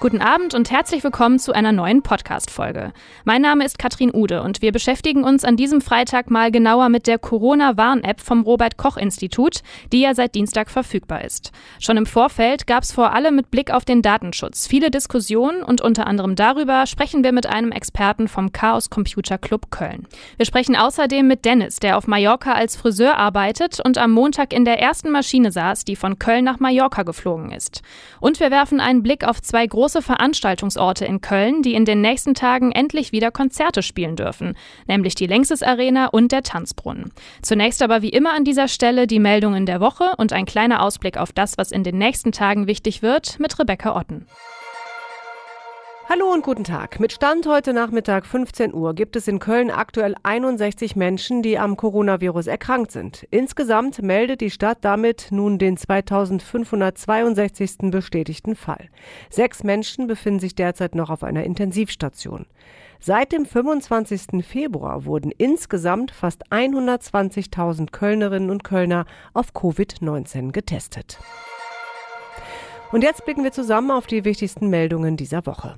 Guten Abend und herzlich willkommen zu einer neuen Podcast-Folge. Mein Name ist Katrin Ude und wir beschäftigen uns an diesem Freitag mal genauer mit der Corona-Warn-App vom Robert-Koch-Institut, die ja seit Dienstag verfügbar ist. Schon im Vorfeld gab es vor allem mit Blick auf den Datenschutz viele Diskussionen und unter anderem darüber sprechen wir mit einem Experten vom Chaos Computer Club Köln. Wir sprechen außerdem mit Dennis, der auf Mallorca als Friseur arbeitet und am Montag in der ersten Maschine saß, die von Köln nach Mallorca geflogen ist. Und wir werfen einen Blick auf zwei große große Veranstaltungsorte in Köln, die in den nächsten Tagen endlich wieder Konzerte spielen dürfen, nämlich die Längses Arena und der Tanzbrunnen. Zunächst aber wie immer an dieser Stelle die Meldungen der Woche und ein kleiner Ausblick auf das, was in den nächsten Tagen wichtig wird, mit Rebecca Otten. Hallo und guten Tag. Mit Stand heute Nachmittag 15 Uhr gibt es in Köln aktuell 61 Menschen, die am Coronavirus erkrankt sind. Insgesamt meldet die Stadt damit nun den 2562. bestätigten Fall. Sechs Menschen befinden sich derzeit noch auf einer Intensivstation. Seit dem 25. Februar wurden insgesamt fast 120.000 Kölnerinnen und Kölner auf Covid-19 getestet. Und jetzt blicken wir zusammen auf die wichtigsten Meldungen dieser Woche.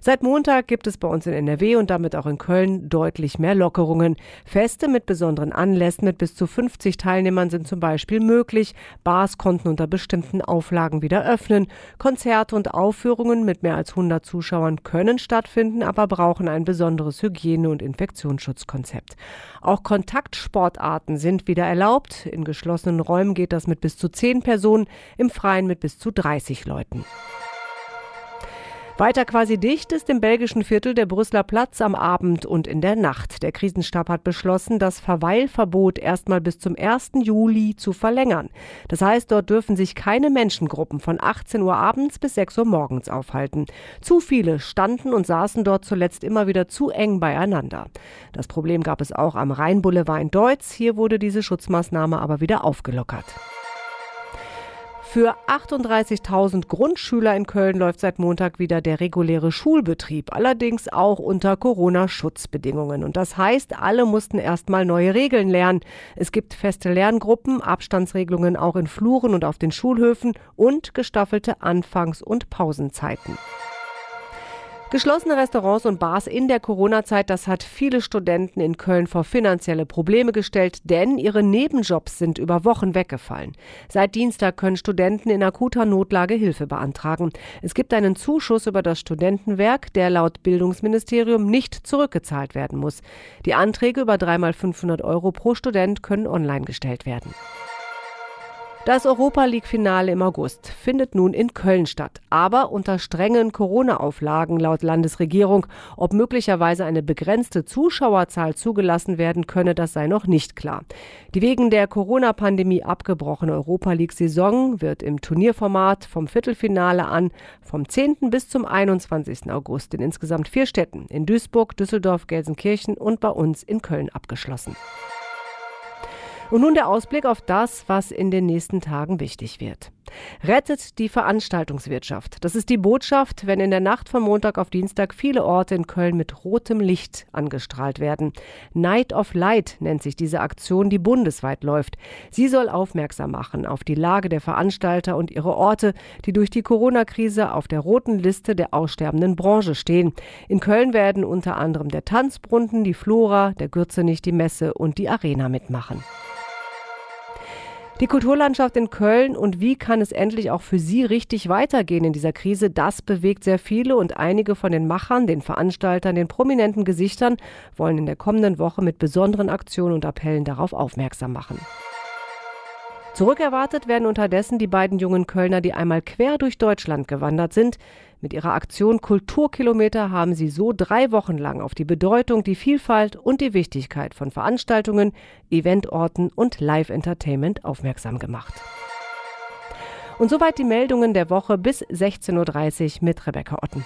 Seit Montag gibt es bei uns in NRW und damit auch in Köln deutlich mehr Lockerungen. Feste mit besonderen Anlässen mit bis zu 50 Teilnehmern sind zum Beispiel möglich. Bars konnten unter bestimmten Auflagen wieder öffnen. Konzerte und Aufführungen mit mehr als 100 Zuschauern können stattfinden, aber brauchen ein besonderes Hygiene- und Infektionsschutzkonzept. Auch Kontaktsportarten sind wieder erlaubt. In geschlossenen Räumen geht das mit bis zu 10 Personen, im Freien mit bis zu 30 Leuten. Weiter quasi dicht ist im belgischen Viertel der Brüsseler Platz am Abend und in der Nacht. Der Krisenstab hat beschlossen, das Verweilverbot erstmal bis zum 1. Juli zu verlängern. Das heißt, dort dürfen sich keine Menschengruppen von 18 Uhr abends bis 6 Uhr morgens aufhalten. Zu viele standen und saßen dort zuletzt immer wieder zu eng beieinander. Das Problem gab es auch am Rheinboulevard in Deutz. Hier wurde diese Schutzmaßnahme aber wieder aufgelockert. Für 38.000 Grundschüler in Köln läuft seit Montag wieder der reguläre Schulbetrieb, allerdings auch unter Corona-Schutzbedingungen. Und das heißt, alle mussten erstmal neue Regeln lernen. Es gibt feste Lerngruppen, Abstandsregelungen auch in Fluren und auf den Schulhöfen und gestaffelte Anfangs- und Pausenzeiten. Geschlossene Restaurants und Bars in der Corona-Zeit, das hat viele Studenten in Köln vor finanzielle Probleme gestellt, denn ihre Nebenjobs sind über Wochen weggefallen. Seit Dienstag können Studenten in akuter Notlage Hilfe beantragen. Es gibt einen Zuschuss über das Studentenwerk, der laut Bildungsministerium nicht zurückgezahlt werden muss. Die Anträge über dreimal 500 Euro pro Student können online gestellt werden. Das Europa League-Finale im August findet nun in Köln statt, aber unter strengen Corona-Auflagen laut Landesregierung. Ob möglicherweise eine begrenzte Zuschauerzahl zugelassen werden könne, das sei noch nicht klar. Die wegen der Corona-Pandemie abgebrochene Europa League-Saison wird im Turnierformat vom Viertelfinale an vom 10. bis zum 21. August in insgesamt vier Städten in Duisburg, Düsseldorf, Gelsenkirchen und bei uns in Köln abgeschlossen. Und nun der Ausblick auf das, was in den nächsten Tagen wichtig wird. Rettet die Veranstaltungswirtschaft. Das ist die Botschaft, wenn in der Nacht von Montag auf Dienstag viele Orte in Köln mit rotem Licht angestrahlt werden. Night of Light nennt sich diese Aktion, die bundesweit läuft. Sie soll aufmerksam machen auf die Lage der Veranstalter und ihre Orte, die durch die Corona-Krise auf der roten Liste der aussterbenden Branche stehen. In Köln werden unter anderem der Tanzbrunnen, die Flora, der Gürzenich, die Messe und die Arena mitmachen. Die Kulturlandschaft in Köln und wie kann es endlich auch für Sie richtig weitergehen in dieser Krise, das bewegt sehr viele und einige von den Machern, den Veranstaltern, den prominenten Gesichtern wollen in der kommenden Woche mit besonderen Aktionen und Appellen darauf aufmerksam machen. Zurückerwartet werden unterdessen die beiden jungen Kölner, die einmal quer durch Deutschland gewandert sind. Mit ihrer Aktion Kulturkilometer haben sie so drei Wochen lang auf die Bedeutung, die Vielfalt und die Wichtigkeit von Veranstaltungen, Eventorten und Live-Entertainment aufmerksam gemacht. Und soweit die Meldungen der Woche bis 16.30 Uhr mit Rebecca Otten.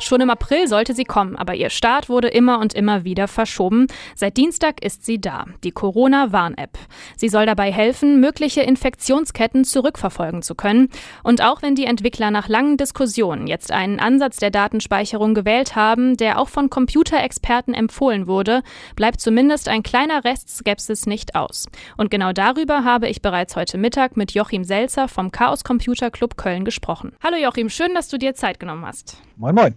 Schon im April sollte sie kommen, aber ihr Start wurde immer und immer wieder verschoben. Seit Dienstag ist sie da, die Corona-Warn-App. Sie soll dabei helfen, mögliche Infektionsketten zurückverfolgen zu können. Und auch wenn die Entwickler nach langen Diskussionen jetzt einen Ansatz der Datenspeicherung gewählt haben, der auch von Computerexperten empfohlen wurde, bleibt zumindest ein kleiner Rest Skepsis nicht aus. Und genau darüber habe ich bereits heute Mittag mit Joachim Selzer vom Chaos Computer Club Köln gesprochen. Hallo Joachim, schön, dass du dir Zeit genommen hast. Moin, moin.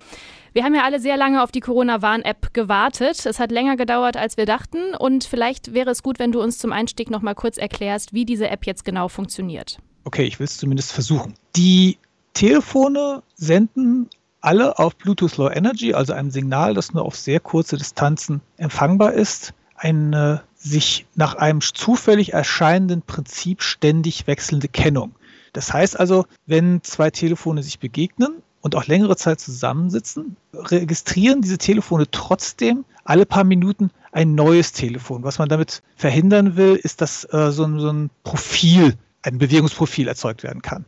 Wir haben ja alle sehr lange auf die Corona-Warn-App gewartet. Es hat länger gedauert, als wir dachten. Und vielleicht wäre es gut, wenn du uns zum Einstieg noch mal kurz erklärst, wie diese App jetzt genau funktioniert. Okay, ich will es zumindest versuchen. Die Telefone senden alle auf Bluetooth Low Energy, also einem Signal, das nur auf sehr kurze Distanzen empfangbar ist, eine sich nach einem zufällig erscheinenden Prinzip ständig wechselnde Kennung. Das heißt also, wenn zwei Telefone sich begegnen und auch längere Zeit zusammensitzen, registrieren diese Telefone trotzdem alle paar Minuten ein neues Telefon. Was man damit verhindern will, ist, dass äh, so, ein, so ein Profil, ein Bewegungsprofil erzeugt werden kann.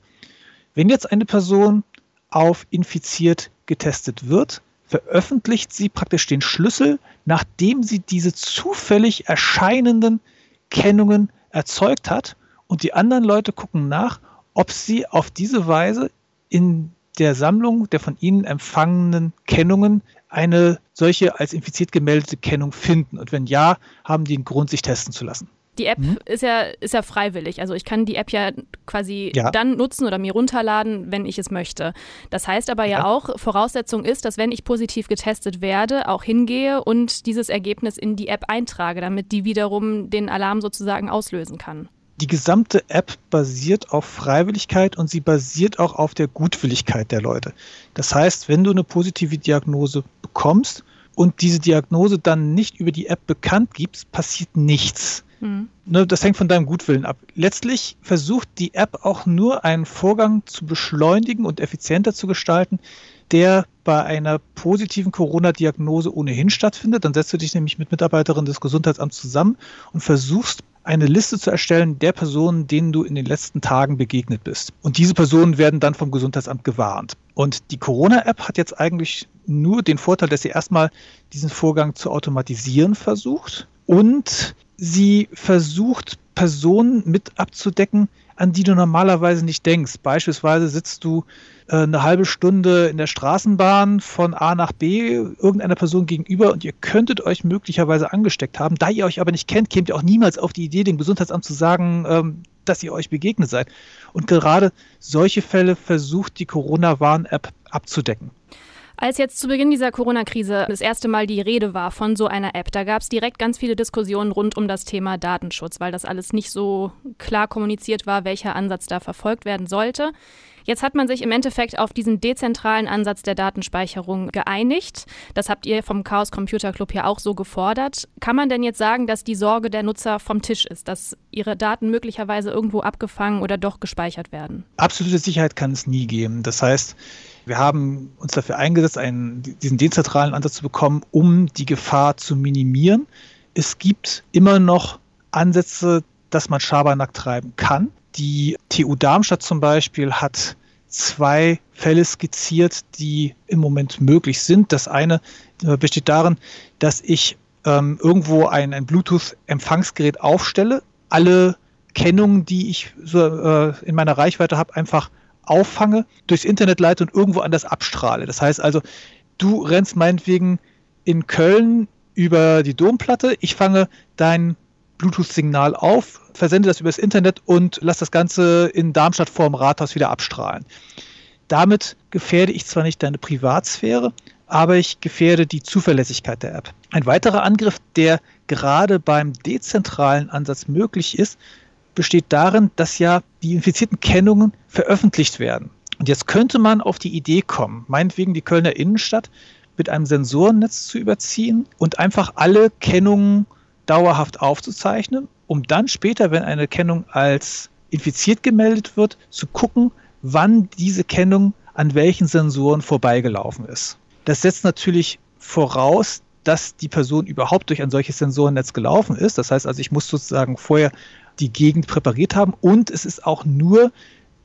Wenn jetzt eine Person auf infiziert getestet wird, veröffentlicht sie praktisch den Schlüssel, nachdem sie diese zufällig erscheinenden Kennungen erzeugt hat. Und die anderen Leute gucken nach, ob sie auf diese Weise in der Sammlung der von Ihnen empfangenen Kennungen eine solche als infiziert gemeldete Kennung finden? Und wenn ja, haben die einen Grund, sich testen zu lassen. Die App mhm. ist, ja, ist ja freiwillig. Also ich kann die App ja quasi ja. dann nutzen oder mir runterladen, wenn ich es möchte. Das heißt aber ja, ja auch, Voraussetzung ist, dass wenn ich positiv getestet werde, auch hingehe und dieses Ergebnis in die App eintrage, damit die wiederum den Alarm sozusagen auslösen kann die gesamte App basiert auf Freiwilligkeit und sie basiert auch auf der Gutwilligkeit der Leute. Das heißt, wenn du eine positive Diagnose bekommst und diese Diagnose dann nicht über die App bekannt gibst, passiert nichts. Mhm. Das hängt von deinem Gutwillen ab. Letztlich versucht die App auch nur einen Vorgang zu beschleunigen und effizienter zu gestalten, der bei einer positiven Corona-Diagnose ohnehin stattfindet. Dann setzt du dich nämlich mit Mitarbeiterinnen des Gesundheitsamts zusammen und versuchst eine Liste zu erstellen der Personen, denen du in den letzten Tagen begegnet bist. Und diese Personen werden dann vom Gesundheitsamt gewarnt. Und die Corona-App hat jetzt eigentlich nur den Vorteil, dass sie erstmal diesen Vorgang zu automatisieren versucht und sie versucht, Personen mit abzudecken, an die du normalerweise nicht denkst. Beispielsweise sitzt du äh, eine halbe Stunde in der Straßenbahn von A nach B irgendeiner Person gegenüber und ihr könntet euch möglicherweise angesteckt haben. Da ihr euch aber nicht kennt, kämt ihr auch niemals auf die Idee, dem Gesundheitsamt zu sagen, ähm, dass ihr euch begegnet seid. Und gerade solche Fälle versucht die Corona-Warn-App abzudecken. Als jetzt zu Beginn dieser Corona-Krise das erste Mal die Rede war von so einer App, da gab es direkt ganz viele Diskussionen rund um das Thema Datenschutz, weil das alles nicht so klar kommuniziert war, welcher Ansatz da verfolgt werden sollte. Jetzt hat man sich im Endeffekt auf diesen dezentralen Ansatz der Datenspeicherung geeinigt. Das habt ihr vom Chaos Computer Club ja auch so gefordert. Kann man denn jetzt sagen, dass die Sorge der Nutzer vom Tisch ist, dass ihre Daten möglicherweise irgendwo abgefangen oder doch gespeichert werden? Absolute Sicherheit kann es nie geben. Das heißt, wir haben uns dafür eingesetzt, einen, diesen dezentralen Ansatz zu bekommen, um die Gefahr zu minimieren. Es gibt immer noch Ansätze, dass man Schabernack treiben kann. Die TU Darmstadt zum Beispiel hat zwei Fälle skizziert, die im Moment möglich sind. Das eine äh, besteht darin, dass ich ähm, irgendwo ein, ein Bluetooth-Empfangsgerät aufstelle, alle Kennungen, die ich so, äh, in meiner Reichweite habe, einfach auffange, durchs Internet leite und irgendwo anders abstrahle. Das heißt also, du rennst meinetwegen in Köln über die Domplatte, ich fange dein Bluetooth-Signal auf, versende das übers Internet und lasse das Ganze in Darmstadt vorm Rathaus wieder abstrahlen. Damit gefährde ich zwar nicht deine Privatsphäre, aber ich gefährde die Zuverlässigkeit der App. Ein weiterer Angriff, der gerade beim dezentralen Ansatz möglich ist, besteht darin, dass ja die infizierten Kennungen veröffentlicht werden. Und jetzt könnte man auf die Idee kommen, meinetwegen die Kölner Innenstadt mit einem Sensorennetz zu überziehen und einfach alle Kennungen dauerhaft aufzuzeichnen, um dann später, wenn eine Kennung als infiziert gemeldet wird, zu gucken, wann diese Kennung an welchen Sensoren vorbeigelaufen ist. Das setzt natürlich voraus, dass die Person überhaupt durch ein solches Sensorennetz gelaufen ist. Das heißt also, ich muss sozusagen vorher die Gegend präpariert haben und es ist auch nur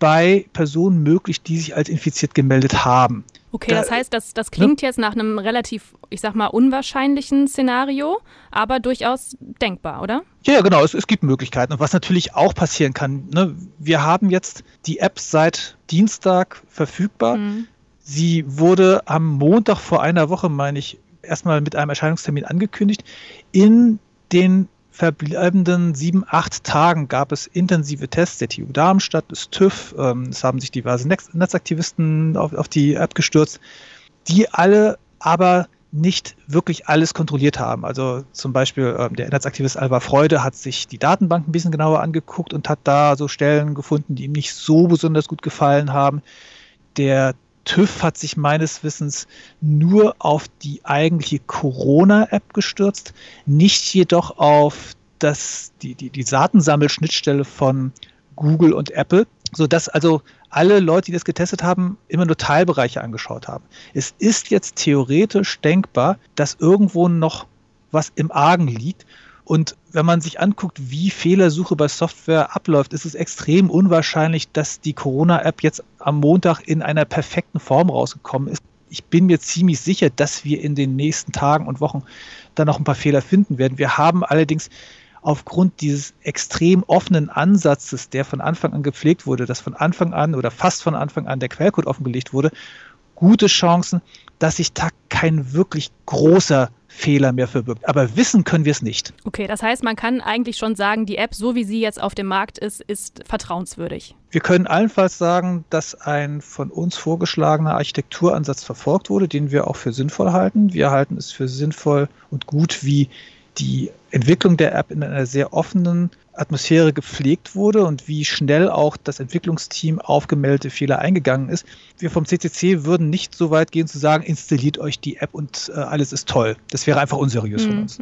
bei Personen möglich, die sich als infiziert gemeldet haben. Okay, das heißt, das, das klingt ne? jetzt nach einem relativ, ich sag mal, unwahrscheinlichen Szenario, aber durchaus denkbar, oder? Ja, genau, es, es gibt Möglichkeiten. Und was natürlich auch passieren kann, ne, wir haben jetzt die App seit Dienstag verfügbar. Mhm. Sie wurde am Montag vor einer Woche, meine ich, erstmal mit einem Erscheinungstermin angekündigt. In den verbleibenden sieben, acht Tagen gab es intensive Tests der TU Darmstadt, des TÜV, ähm, es haben sich diverse Netzaktivisten auf, auf die App gestürzt, die alle aber nicht wirklich alles kontrolliert haben. Also zum Beispiel ähm, der Netzaktivist Alba Freude hat sich die Datenbank ein bisschen genauer angeguckt und hat da so Stellen gefunden, die ihm nicht so besonders gut gefallen haben. Der TÜV hat sich meines Wissens nur auf die eigentliche Corona-App gestürzt, nicht jedoch auf das, die, die, die Datensammelschnittstelle von Google und Apple, sodass also alle Leute, die das getestet haben, immer nur Teilbereiche angeschaut haben. Es ist jetzt theoretisch denkbar, dass irgendwo noch was im Argen liegt und wenn man sich anguckt, wie Fehlersuche bei Software abläuft, ist es extrem unwahrscheinlich, dass die Corona-App jetzt am Montag in einer perfekten Form rausgekommen ist. Ich bin mir ziemlich sicher, dass wir in den nächsten Tagen und Wochen dann noch ein paar Fehler finden werden. Wir haben allerdings aufgrund dieses extrem offenen Ansatzes, der von Anfang an gepflegt wurde, dass von Anfang an oder fast von Anfang an der Quellcode offengelegt wurde, gute Chancen, dass sich da kein wirklich großer Fehler mehr verbirgt. Aber wissen können wir es nicht. Okay, das heißt, man kann eigentlich schon sagen, die App, so wie sie jetzt auf dem Markt ist, ist vertrauenswürdig. Wir können allenfalls sagen, dass ein von uns vorgeschlagener Architekturansatz verfolgt wurde, den wir auch für sinnvoll halten. Wir halten es für sinnvoll und gut, wie die Entwicklung der App in einer sehr offenen Atmosphäre gepflegt wurde und wie schnell auch das Entwicklungsteam auf gemeldete Fehler eingegangen ist. Wir vom CCC würden nicht so weit gehen zu sagen, installiert euch die App und äh, alles ist toll. Das wäre einfach unseriös mhm. von uns.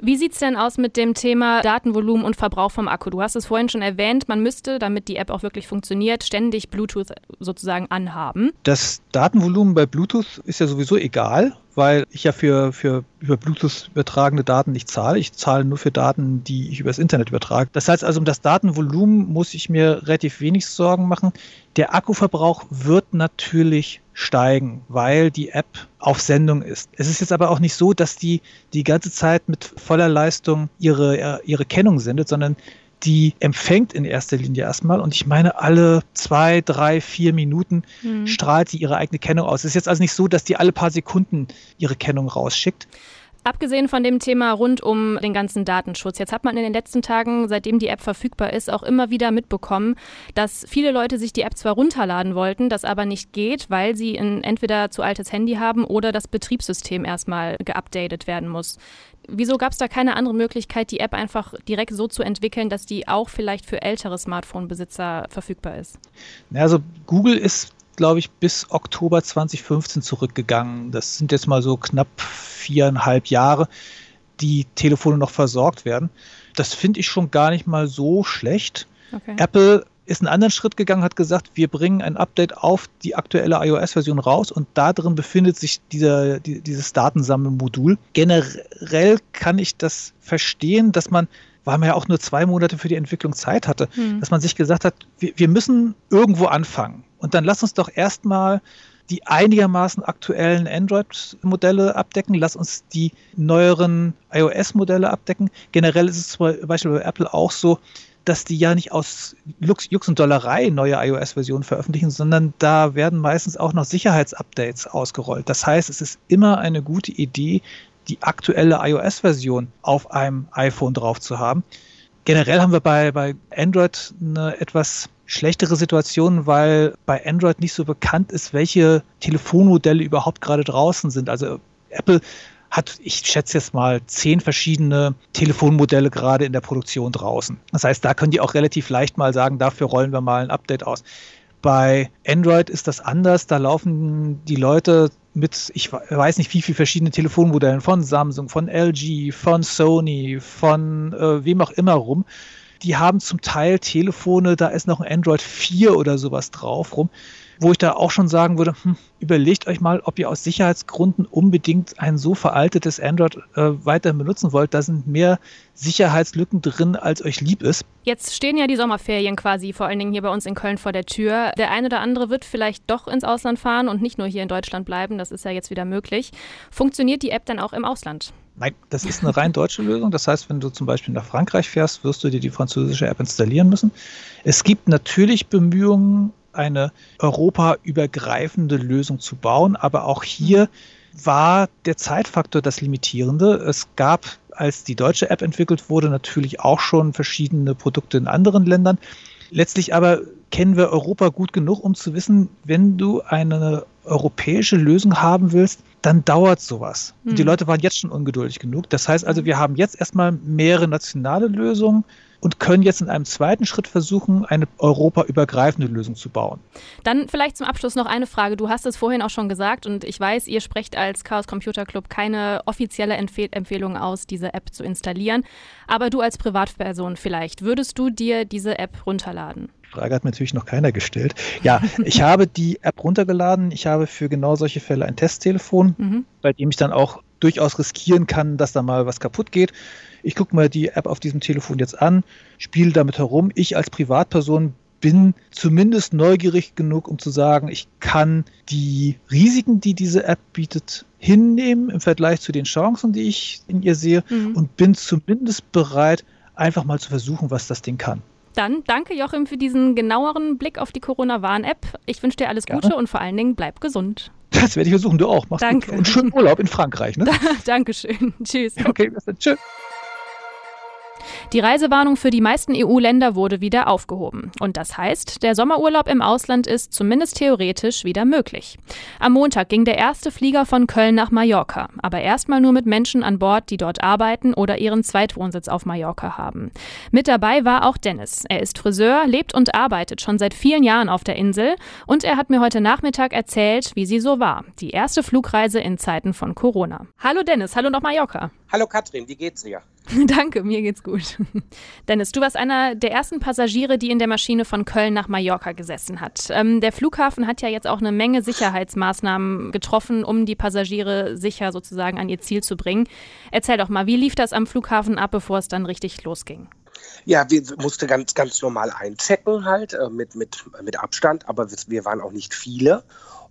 Wie sieht es denn aus mit dem Thema Datenvolumen und Verbrauch vom Akku? Du hast es vorhin schon erwähnt, man müsste, damit die App auch wirklich funktioniert, ständig Bluetooth sozusagen anhaben. Das Datenvolumen bei Bluetooth ist ja sowieso egal, weil ich ja für, für über Bluetooth übertragene Daten nicht zahle. Ich zahle nur für Daten, die ich übers Internet übertrage. Das heißt also, um das Datenvolumen muss ich mir relativ wenig Sorgen machen. Der Akkuverbrauch wird natürlich steigen, weil die App auf Sendung ist. Es ist jetzt aber auch nicht so, dass die die ganze Zeit mit voller Leistung ihre, ihre Kennung sendet, sondern die empfängt in erster Linie erstmal und ich meine, alle zwei, drei, vier Minuten mhm. strahlt sie ihre eigene Kennung aus. Es ist jetzt also nicht so, dass die alle paar Sekunden ihre Kennung rausschickt. Abgesehen von dem Thema rund um den ganzen Datenschutz, jetzt hat man in den letzten Tagen, seitdem die App verfügbar ist, auch immer wieder mitbekommen, dass viele Leute sich die App zwar runterladen wollten, das aber nicht geht, weil sie ein entweder zu altes Handy haben oder das Betriebssystem erstmal geupdatet werden muss. Wieso gab es da keine andere Möglichkeit, die App einfach direkt so zu entwickeln, dass die auch vielleicht für ältere Smartphone-Besitzer verfügbar ist? Also Google ist glaube ich, bis Oktober 2015 zurückgegangen. Das sind jetzt mal so knapp viereinhalb Jahre, die Telefone noch versorgt werden. Das finde ich schon gar nicht mal so schlecht. Okay. Apple ist einen anderen Schritt gegangen, hat gesagt, wir bringen ein Update auf die aktuelle iOS-Version raus und da drin befindet sich dieser, die, dieses Datensammelmodul. Generell kann ich das verstehen, dass man weil man ja auch nur zwei Monate für die Entwicklung Zeit hatte, hm. dass man sich gesagt hat, wir, wir müssen irgendwo anfangen. Und dann lass uns doch erstmal die einigermaßen aktuellen Android-Modelle abdecken. Lass uns die neueren iOS-Modelle abdecken. Generell ist es zum Beispiel bei Apple auch so, dass die ja nicht aus Lux, Jux und Dollerei neue iOS-Versionen veröffentlichen, sondern da werden meistens auch noch Sicherheitsupdates ausgerollt. Das heißt, es ist immer eine gute Idee, die aktuelle iOS-Version auf einem iPhone drauf zu haben. Generell haben wir bei, bei Android eine etwas schlechtere Situation, weil bei Android nicht so bekannt ist, welche Telefonmodelle überhaupt gerade draußen sind. Also Apple hat, ich schätze jetzt mal, zehn verschiedene Telefonmodelle gerade in der Produktion draußen. Das heißt, da können die auch relativ leicht mal sagen, dafür rollen wir mal ein Update aus. Bei Android ist das anders. Da laufen die Leute mit, ich weiß nicht, wie viele verschiedene Telefonmodellen von Samsung, von LG, von Sony, von äh, wem auch immer rum Die haben zum Teil Telefone, da ist noch ein Android 4 oder sowas drauf rum wo ich da auch schon sagen würde, hm, überlegt euch mal, ob ihr aus Sicherheitsgründen unbedingt ein so veraltetes Android äh, weiterhin benutzen wollt. Da sind mehr Sicherheitslücken drin, als euch lieb ist. Jetzt stehen ja die Sommerferien quasi vor allen Dingen hier bei uns in Köln vor der Tür. Der eine oder andere wird vielleicht doch ins Ausland fahren und nicht nur hier in Deutschland bleiben. Das ist ja jetzt wieder möglich. Funktioniert die App dann auch im Ausland? Nein, das ist eine rein deutsche Lösung. Das heißt, wenn du zum Beispiel nach Frankreich fährst, wirst du dir die französische App installieren müssen. Es gibt natürlich Bemühungen, eine europaübergreifende Lösung zu bauen. Aber auch hier war der Zeitfaktor das Limitierende. Es gab, als die deutsche App entwickelt wurde, natürlich auch schon verschiedene Produkte in anderen Ländern. Letztlich aber kennen wir Europa gut genug, um zu wissen, wenn du eine europäische Lösung haben willst, dann dauert sowas. Mhm. Die hm. Leute waren jetzt schon ungeduldig genug. Das heißt also, wir haben jetzt erstmal mehrere nationale Lösungen und können jetzt in einem zweiten Schritt versuchen, eine europaübergreifende Lösung zu bauen. Dann vielleicht zum Abschluss noch eine Frage. Du hast es vorhin auch schon gesagt und ich weiß, ihr sprecht als Chaos Computer Club keine offizielle Empfehl Empfehlung aus, diese App zu installieren. Aber du als Privatperson vielleicht, würdest du dir diese App runterladen? Frage hat mir natürlich noch keiner gestellt. Ja, ich habe die App runtergeladen. Ich habe für genau solche Fälle ein Testtelefon, mhm. bei dem ich dann auch durchaus riskieren kann, dass da mal was kaputt geht. Ich gucke mir die App auf diesem Telefon jetzt an, spiele damit herum. Ich als Privatperson bin zumindest neugierig genug, um zu sagen, ich kann die Risiken, die diese App bietet, hinnehmen im Vergleich zu den Chancen, die ich in ihr sehe mhm. und bin zumindest bereit, einfach mal zu versuchen, was das Ding kann. Dann danke Joachim für diesen genaueren Blick auf die Corona-Warn-App. Ich wünsche dir alles Gerne. Gute und vor allen Dingen bleib gesund. Das werde ich versuchen, du auch. Mach's danke. gut. Und schönen Urlaub in Frankreich. Ne? Dankeschön. Tschüss. Okay, bis dann. Tschüss. Die Reisewarnung für die meisten EU-Länder wurde wieder aufgehoben. Und das heißt, der Sommerurlaub im Ausland ist zumindest theoretisch wieder möglich. Am Montag ging der erste Flieger von Köln nach Mallorca, aber erstmal nur mit Menschen an Bord, die dort arbeiten oder ihren Zweitwohnsitz auf Mallorca haben. Mit dabei war auch Dennis. Er ist Friseur, lebt und arbeitet schon seit vielen Jahren auf der Insel und er hat mir heute Nachmittag erzählt, wie sie so war. Die erste Flugreise in Zeiten von Corona. Hallo Dennis, hallo nach Mallorca. Hallo Katrin, wie geht's dir? Danke, mir geht's gut. Dennis, du warst einer der ersten Passagiere, die in der Maschine von Köln nach Mallorca gesessen hat. Ähm, der Flughafen hat ja jetzt auch eine Menge Sicherheitsmaßnahmen getroffen, um die Passagiere sicher sozusagen an ihr Ziel zu bringen. Erzähl doch mal, wie lief das am Flughafen ab, bevor es dann richtig losging? Ja, wir mussten ganz, ganz normal einchecken halt, äh, mit, mit, mit Abstand, aber wir waren auch nicht viele.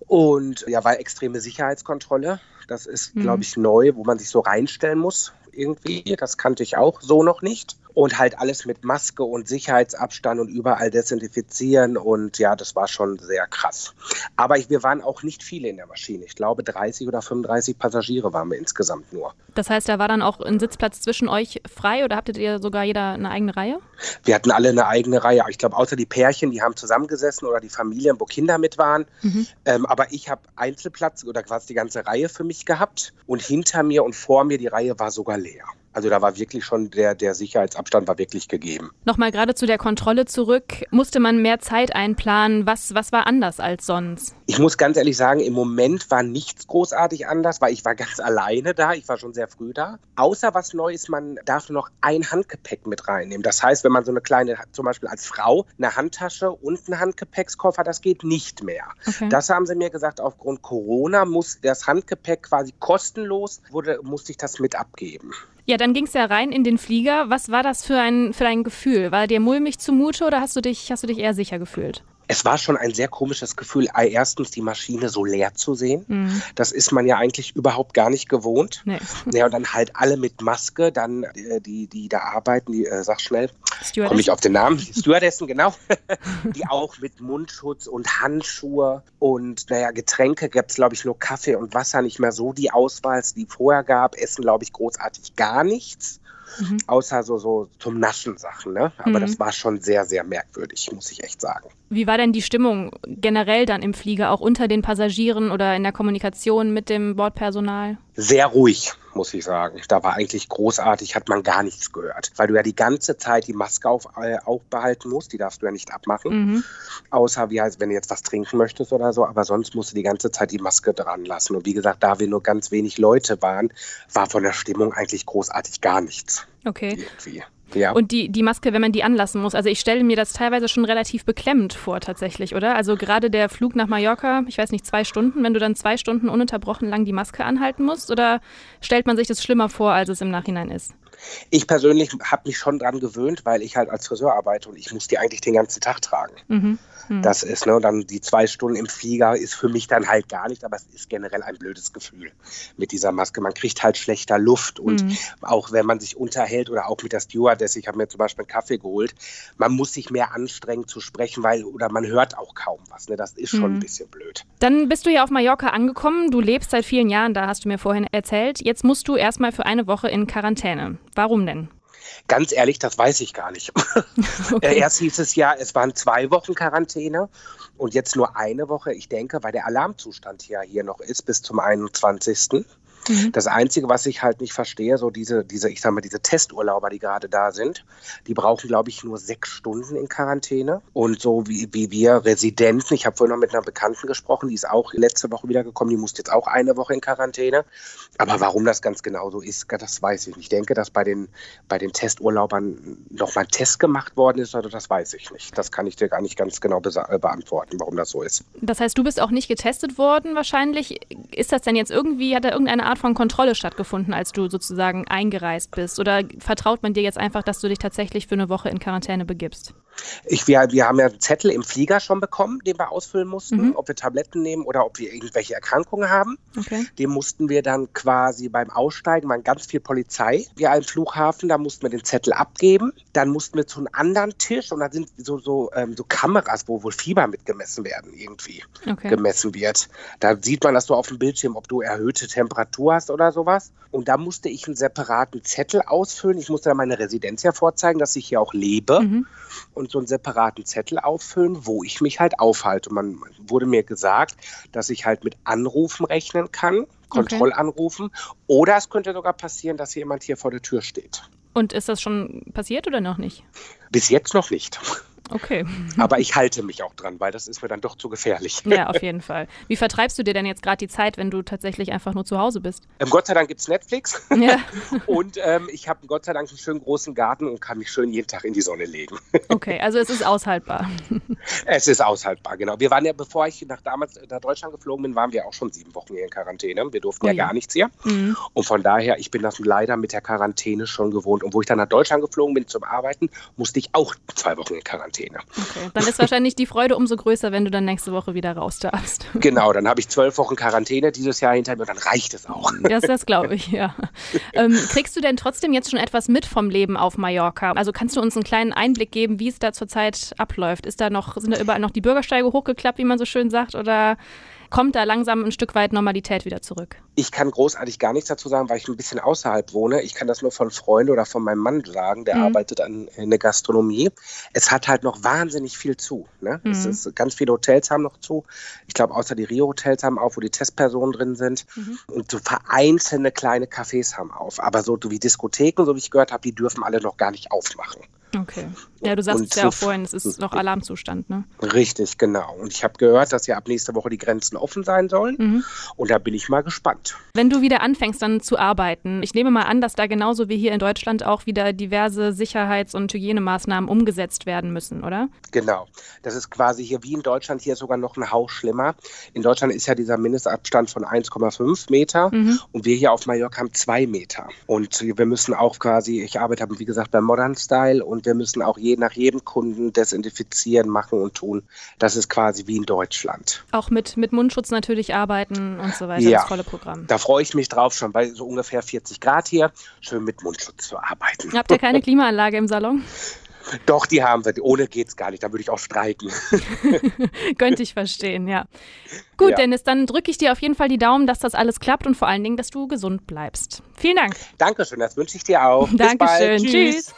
Und ja, war extreme Sicherheitskontrolle. Das ist, mhm. glaube ich, neu, wo man sich so reinstellen muss irgendwie. Das kannte ich auch so noch nicht und halt alles mit Maske und Sicherheitsabstand und überall desinfizieren und ja, das war schon sehr krass. Aber ich, wir waren auch nicht viele in der Maschine. Ich glaube 30 oder 35 Passagiere waren wir insgesamt nur. Das heißt, da war dann auch ein Sitzplatz zwischen euch frei oder habtet ihr sogar jeder eine eigene Reihe? Wir hatten alle eine eigene Reihe. Ich glaube, außer die Pärchen, die haben zusammengesessen oder die Familien, wo Kinder mit waren. Mhm. Ähm, aber ich habe Einzelplatz oder quasi die ganze Reihe für mich gehabt und hinter mir und vor mir die Reihe war sogar leer. Also da war wirklich schon der, der Sicherheitsabstand war wirklich gegeben. Nochmal gerade zu der Kontrolle zurück. Musste man mehr Zeit einplanen? Was, was war anders als sonst? Ich muss ganz ehrlich sagen, im Moment war nichts großartig anders, weil ich war ganz alleine da. Ich war schon sehr früh da. Außer was Neues, man darf noch ein Handgepäck mit reinnehmen. Das heißt, wenn man so eine kleine, zum Beispiel als Frau, eine Handtasche und einen Handgepäckskoffer, das geht nicht mehr. Okay. Das haben sie mir gesagt, aufgrund Corona muss das Handgepäck quasi kostenlos, wurde, musste ich das mit abgeben. Ja, dann ging es ja rein in den Flieger. Was war das für ein, für ein Gefühl? War dir mulmig zumute oder hast du dich, hast du dich eher sicher gefühlt? Es war schon ein sehr komisches Gefühl, erstens die Maschine so leer zu sehen. Mhm. Das ist man ja eigentlich überhaupt gar nicht gewohnt. Nee. Ja, und dann halt alle mit Maske, dann äh, die, die da arbeiten, die, äh, sag schnell, komme ich auf den Namen, Stewardessen, genau, die auch mit Mundschutz und Handschuhe und, naja, Getränke gab es, glaube ich, nur Kaffee und Wasser, nicht mehr so die Auswahl, die vorher gab. Essen, glaube ich, großartig gar nichts mhm. außer so, so zum Naschen Sachen. Ne? Aber mhm. das war schon sehr, sehr merkwürdig, muss ich echt sagen. Wie war denn die Stimmung generell dann im Flieger, auch unter den Passagieren oder in der Kommunikation mit dem Bordpersonal? Sehr ruhig, muss ich sagen. Da war eigentlich großartig, hat man gar nichts gehört. Weil du ja die ganze Zeit die Maske auf, äh, aufbehalten musst, die darfst du ja nicht abmachen. Mhm. Außer wie heißt, wenn du jetzt was trinken möchtest oder so, aber sonst musst du die ganze Zeit die Maske dran lassen. Und wie gesagt, da wir nur ganz wenig Leute waren, war von der Stimmung eigentlich großartig gar nichts. Okay. Irgendwie. Ja. Und die, die Maske, wenn man die anlassen muss, also ich stelle mir das teilweise schon relativ beklemmend vor tatsächlich, oder? Also gerade der Flug nach Mallorca, ich weiß nicht, zwei Stunden, wenn du dann zwei Stunden ununterbrochen lang die Maske anhalten musst, oder stellt man sich das schlimmer vor, als es im Nachhinein ist? Ich persönlich habe mich schon dran gewöhnt, weil ich halt als Friseur arbeite und ich muss die eigentlich den ganzen Tag tragen. Mhm. Mhm. Das ist, ne, und dann die zwei Stunden im Flieger ist für mich dann halt gar nicht, aber es ist generell ein blödes Gefühl mit dieser Maske. Man kriegt halt schlechter Luft und mhm. auch wenn man sich unterhält oder auch mit der Stewardess, ich habe mir zum Beispiel einen Kaffee geholt, man muss sich mehr anstrengen zu sprechen, weil oder man hört auch kaum was. Ne? Das ist schon mhm. ein bisschen blöd. Dann bist du ja auf Mallorca angekommen. Du lebst seit vielen Jahren da, hast du mir vorhin erzählt. Jetzt musst du erstmal für eine Woche in Quarantäne. Warum denn? Ganz ehrlich, das weiß ich gar nicht. Okay. Erst hieß es ja, es waren zwei Wochen Quarantäne und jetzt nur eine Woche. Ich denke, weil der Alarmzustand ja hier noch ist bis zum 21. Mhm. Das Einzige, was ich halt nicht verstehe, so diese, diese, ich sag mal, diese Testurlauber, die gerade da sind, die brauchen, glaube ich, nur sechs Stunden in Quarantäne. Und so wie, wie wir Residenten, ich habe vorhin noch mit einer Bekannten gesprochen, die ist auch letzte Woche wiedergekommen, die musste jetzt auch eine Woche in Quarantäne. Aber warum das ganz genau so ist, das weiß ich nicht. Ich denke, dass bei den, bei den Testurlaubern nochmal ein Test gemacht worden ist, oder das weiß ich nicht. Das kann ich dir gar nicht ganz genau äh, beantworten, warum das so ist. Das heißt, du bist auch nicht getestet worden wahrscheinlich. Ist das denn jetzt irgendwie, hat da irgendeine Art Art von Kontrolle stattgefunden, als du sozusagen eingereist bist? Oder vertraut man dir jetzt einfach, dass du dich tatsächlich für eine Woche in Quarantäne begibst? Ich, wir, wir haben ja einen Zettel im Flieger schon bekommen, den wir ausfüllen mussten, mhm. ob wir Tabletten nehmen oder ob wir irgendwelche Erkrankungen haben. Okay. Den mussten wir dann quasi beim Aussteigen, waren ganz viel Polizei, wir am Flughafen, da mussten wir den Zettel abgeben. Dann mussten wir zu einem anderen Tisch und da sind so, so, ähm, so Kameras, wo wohl Fieber mitgemessen werden, irgendwie okay. gemessen wird. Da sieht man das so auf dem Bildschirm, ob du erhöhte Temperatur hast oder sowas. Und da musste ich einen separaten Zettel ausfüllen. Ich musste dann meine Residenz ja vorzeigen, dass ich hier auch lebe. Mhm. Und und so einen separaten Zettel auffüllen, wo ich mich halt aufhalte. Man wurde mir gesagt, dass ich halt mit Anrufen rechnen kann, Kontrollanrufen. Okay. Oder es könnte sogar passieren, dass jemand hier vor der Tür steht. Und ist das schon passiert oder noch nicht? Bis jetzt noch nicht. Okay. Aber ich halte mich auch dran, weil das ist mir dann doch zu gefährlich. Ja, auf jeden Fall. Wie vertreibst du dir denn jetzt gerade die Zeit, wenn du tatsächlich einfach nur zu Hause bist? Ähm, Gott sei Dank gibt es Netflix. Ja. und ähm, ich habe Gott sei Dank einen schönen großen Garten und kann mich schön jeden Tag in die Sonne legen. okay, also es ist aushaltbar. es ist aushaltbar, genau. Wir waren ja, bevor ich nach damals nach Deutschland geflogen bin, waren wir auch schon sieben Wochen hier in Quarantäne. Wir durften oh, ja, ja, gar nichts hier. Mhm. Und von daher, ich bin das leider mit der Quarantäne schon gewohnt. Und wo ich dann nach Deutschland geflogen bin zum Arbeiten, musste ich auch zwei Wochen in Quarantäne. Okay, dann ist wahrscheinlich die Freude umso größer, wenn du dann nächste Woche wieder raus darfst. Genau, dann habe ich zwölf Wochen Quarantäne dieses Jahr hinter mir und dann reicht es auch. Das, das glaube ich, ja. Ähm, kriegst du denn trotzdem jetzt schon etwas mit vom Leben auf Mallorca? Also kannst du uns einen kleinen Einblick geben, wie es da zurzeit abläuft? Ist da noch, sind da überall noch die Bürgersteige hochgeklappt, wie man so schön sagt, oder kommt da langsam ein Stück weit Normalität wieder zurück? Ich kann großartig gar nichts dazu sagen, weil ich ein bisschen außerhalb wohne. Ich kann das nur von Freunden oder von meinem Mann sagen, der mhm. arbeitet an in der Gastronomie. Es hat halt noch wahnsinnig viel zu. Ne? Mhm. Es ist, ganz viele Hotels haben noch zu. Ich glaube, außer die Rio-Hotels haben auf, wo die Testpersonen drin sind. Mhm. Und so vereinzelte kleine Cafés haben auf. Aber so wie Diskotheken, so wie ich gehört habe, die dürfen alle noch gar nicht aufmachen. Okay. Ja, du sagst es ja auch vorhin, es ist noch Alarmzustand, ne? Richtig, genau. Und ich habe gehört, dass ja ab nächster Woche die Grenzen offen sein sollen. Mhm. Und da bin ich mal gespannt. Wenn du wieder anfängst, dann zu arbeiten, ich nehme mal an, dass da genauso wie hier in Deutschland auch wieder diverse Sicherheits- und Hygienemaßnahmen umgesetzt werden müssen, oder? Genau. Das ist quasi hier wie in Deutschland hier sogar noch ein Hauch schlimmer. In Deutschland ist ja dieser Mindestabstand von 1,5 Meter mhm. und wir hier auf Mallorca haben zwei Meter. Und wir müssen auch quasi, ich arbeite, wie gesagt, beim Modern Style und wir müssen auch je nach jedem Kunden desinfizieren, machen und tun. Das ist quasi wie in Deutschland. Auch mit, mit Mundschutz natürlich arbeiten und so weiter, ja, das volle Programm. Da freue ich mich drauf, schon bei so ungefähr 40 Grad hier, schön mit Mundschutz zu arbeiten. Habt ihr keine Klimaanlage im Salon? Doch, die haben wir. Ohne geht es gar nicht. Da würde ich auch streiken. Könnte ich verstehen, ja. Gut, ja. Dennis, dann drücke ich dir auf jeden Fall die Daumen, dass das alles klappt und vor allen Dingen, dass du gesund bleibst. Vielen Dank. Dankeschön, das wünsche ich dir auch. Dankeschön. Tschüss. Tschüss.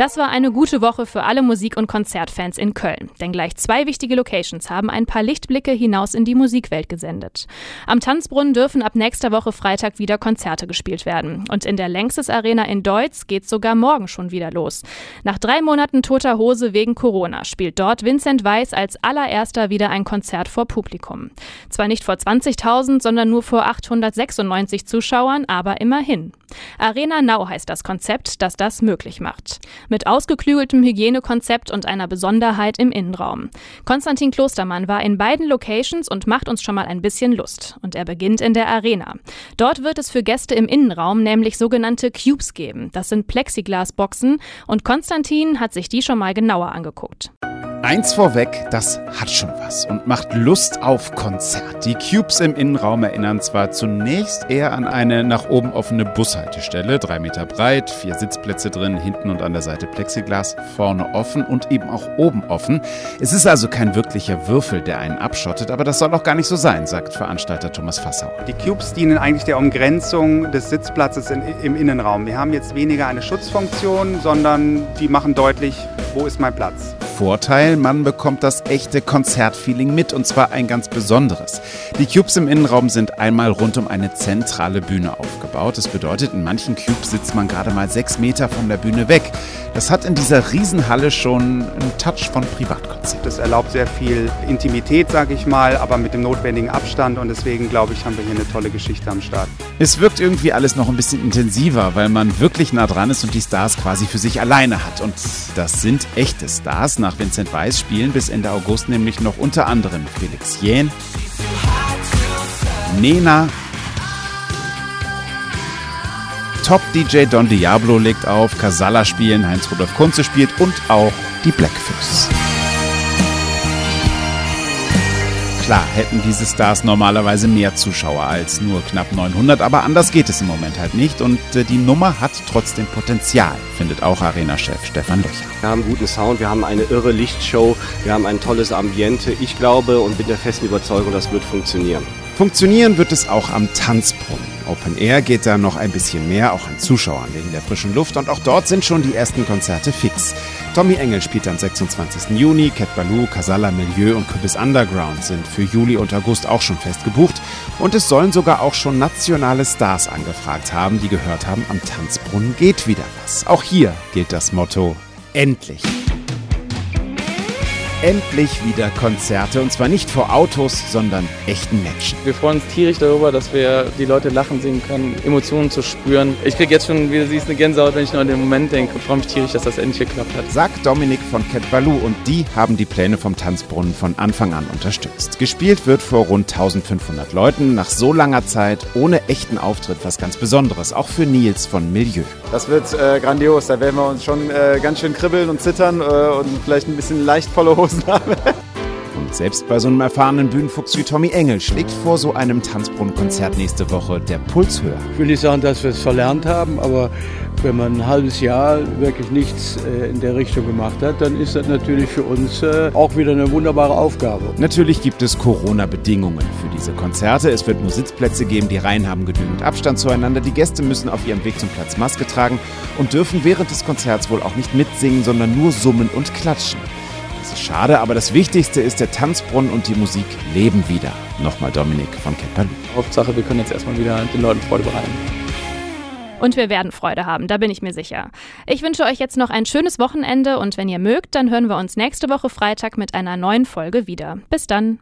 Das war eine gute Woche für alle Musik- und Konzertfans in Köln. Denn gleich zwei wichtige Locations haben ein paar Lichtblicke hinaus in die Musikwelt gesendet. Am Tanzbrunnen dürfen ab nächster Woche Freitag wieder Konzerte gespielt werden. Und in der Längstes Arena in Deutz geht's sogar morgen schon wieder los. Nach drei Monaten toter Hose wegen Corona spielt dort Vincent Weiss als allererster wieder ein Konzert vor Publikum. Zwar nicht vor 20.000, sondern nur vor 896 Zuschauern, aber immerhin. Arena Now heißt das Konzept, das das möglich macht. Mit ausgeklügeltem Hygienekonzept und einer Besonderheit im Innenraum. Konstantin Klostermann war in beiden Locations und macht uns schon mal ein bisschen Lust. Und er beginnt in der Arena. Dort wird es für Gäste im Innenraum nämlich sogenannte Cubes geben. Das sind Plexiglasboxen und Konstantin hat sich die schon mal genauer angeguckt. Eins vorweg, das hat schon was und macht Lust auf Konzert. Die Cubes im Innenraum erinnern zwar zunächst eher an eine nach oben offene Bushaltestelle, drei Meter breit, vier Sitzplätze drin, hinten und an der Seite Plexiglas, vorne offen und eben auch oben offen. Es ist also kein wirklicher Würfel, der einen abschottet, aber das soll auch gar nicht so sein, sagt Veranstalter Thomas Fassau. Die Cubes dienen eigentlich der Umgrenzung des Sitzplatzes in, im Innenraum. Wir haben jetzt weniger eine Schutzfunktion, sondern die machen deutlich, wo ist mein Platz. Vorteil, man bekommt das echte Konzertfeeling mit und zwar ein ganz besonderes. Die Cubes im Innenraum sind einmal rund um eine zentrale Bühne aufgebaut. Das bedeutet, in manchen Cubes sitzt man gerade mal sechs Meter von der Bühne weg. Das hat in dieser Riesenhalle schon einen Touch von Privatkonzert. Das erlaubt sehr viel Intimität, sage ich mal, aber mit dem notwendigen Abstand und deswegen glaube ich, haben wir hier eine tolle Geschichte am Start. Es wirkt irgendwie alles noch ein bisschen intensiver, weil man wirklich nah dran ist und die Stars quasi für sich alleine hat. Und das sind echte Stars. Nach Vincent Weiss spielen bis Ende August nämlich noch unter anderem Felix Jähn, Nena, Top-DJ Don Diablo legt auf, Casalla spielen, Heinz-Rudolf Kunze spielt und auch die Blackfoes. Klar hätten diese Stars normalerweise mehr Zuschauer als nur knapp 900, aber anders geht es im Moment halt nicht und äh, die Nummer hat trotzdem Potenzial, findet auch Arena-Chef Stefan Löcher. Wir haben guten Sound, wir haben eine irre Lichtshow, wir haben ein tolles Ambiente. Ich glaube und bin der festen Überzeugung, das wird funktionieren. Funktionieren wird es auch am Tanzbrunnen. Open Air geht da noch ein bisschen mehr, auch an Zuschauern wegen der frischen Luft und auch dort sind schon die ersten Konzerte fix. Tommy Engel spielt am 26. Juni, Cat Baloo, Casalla Milieu und Kürbis Underground sind für Juli und August auch schon fest gebucht und es sollen sogar auch schon nationale Stars angefragt haben, die gehört haben, am Tanzbrunnen geht wieder was. Auch hier gilt das Motto Endlich endlich wieder Konzerte und zwar nicht vor Autos, sondern echten Menschen. Wir freuen uns tierisch darüber, dass wir die Leute lachen sehen können, Emotionen zu spüren. Ich kriege jetzt schon, wie du siehst, eine Gänsehaut, wenn ich nur an den Moment denke und freue mich tierisch, dass das endlich geklappt hat. Sagt Dominik von Cat Baloo und die haben die Pläne vom Tanzbrunnen von Anfang an unterstützt. Gespielt wird vor rund 1500 Leuten, nach so langer Zeit, ohne echten Auftritt, was ganz Besonderes, auch für Nils von Milieu. Das wird äh, grandios, da werden wir uns schon äh, ganz schön kribbeln und zittern äh, und vielleicht ein bisschen leicht volle Hosen habe. Und selbst bei so einem erfahrenen Bühnenfuchs wie Tommy Engel schlägt vor so einem Tanzbrunnenkonzert nächste Woche der Puls höher. Ich will nicht sagen, dass wir es verlernt haben, aber wenn man ein halbes Jahr wirklich nichts äh, in der Richtung gemacht hat, dann ist das natürlich für uns äh, auch wieder eine wunderbare Aufgabe. Natürlich gibt es Corona-Bedingungen für diese Konzerte. Es wird nur Sitzplätze geben, die Reihen haben genügend Abstand zueinander. Die Gäste müssen auf ihrem Weg zum Platz Maske tragen und dürfen während des Konzerts wohl auch nicht mitsingen, sondern nur summen und klatschen. Das ist schade, aber das Wichtigste ist, der Tanzbrunnen und die Musik leben wieder. Nochmal Dominik von Kemperlu. Hauptsache, wir können jetzt erstmal wieder den Leuten Freude bereiten. Und wir werden Freude haben, da bin ich mir sicher. Ich wünsche euch jetzt noch ein schönes Wochenende und wenn ihr mögt, dann hören wir uns nächste Woche Freitag mit einer neuen Folge wieder. Bis dann.